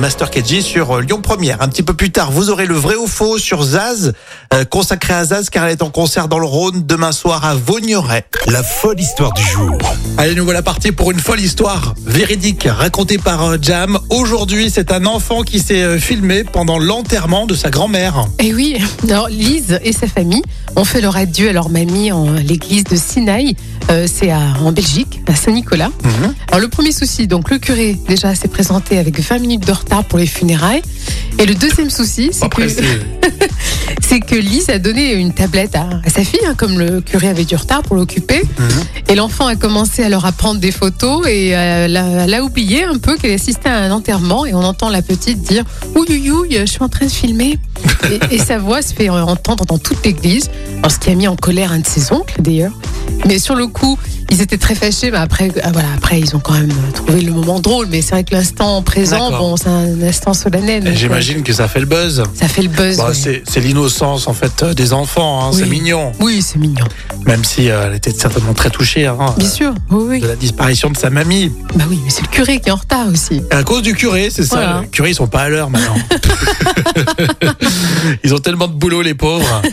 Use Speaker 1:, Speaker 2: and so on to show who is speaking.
Speaker 1: Master KG sur euh, Lyon Première. Un petit peu plus tard, vous aurez le vrai ou faux sur Zaz, euh, consacré à Zaz car elle est en concert dans le Rhône demain soir à Vaugneray.
Speaker 2: La folle histoire du jour.
Speaker 1: Allez, nous voilà partis pour une folle histoire véridique racontée par euh, Jam. Aujourd'hui, c'est un enfant qui s'est euh, filmé pendant l'enterrement de sa grand-mère.
Speaker 3: Et oui, alors Lise et sa famille ont fait leur adieu à leur mamie en l'église de Sinaï. Euh, c'est à- en Belgique, à Saint-Nicolas.
Speaker 1: Mhm.
Speaker 3: Alors le premier souci, donc le curé déjà s'est présenté avec 20 minutes de retard pour les funérailles. Et le deuxième souci, c'est que,
Speaker 1: c'est
Speaker 3: que Lise a donné une tablette à, à sa fille, hein, comme le curé avait du retard pour l'occuper.
Speaker 1: Mhm.
Speaker 3: Et l'enfant a commencé à leur apprendre des photos et euh, elle, a, elle a oublié un peu qu'elle assistait à un enterrement et on entend la petite dire ouïe ouïe ouïe, je suis en train de filmer. et, et sa voix se fait entendre dans toute l'église, alors ce qui a mis en colère un de ses oncles d'ailleurs. Mais sur le coup, ils étaient très fâchés. Mais après, ah, voilà, après ils ont quand même trouvé le moment drôle. Mais c'est vrai que l'instant présent, bon, c'est un instant solennel.
Speaker 1: J'imagine que ça fait le buzz.
Speaker 3: euh, Ça fait le buzz.
Speaker 1: Bah, c'est l'innocence en fait euh, des enfants, hein,
Speaker 3: Oui.
Speaker 1: c'est mignon.
Speaker 3: Oui, c'est mignon.
Speaker 1: Même si euh, elle était certainement très touchée hein,
Speaker 3: Bien sûr. Oui, oui.
Speaker 1: de la disparition de sa mamie.
Speaker 3: Bah oui, mais c'est le curé qui est en retard aussi.
Speaker 1: À cause du curé, c'est ça.
Speaker 3: Voilà.
Speaker 1: Le curé, ils sont pas à l'heure maintenant. ils ont tellement de boulot, les pauvres.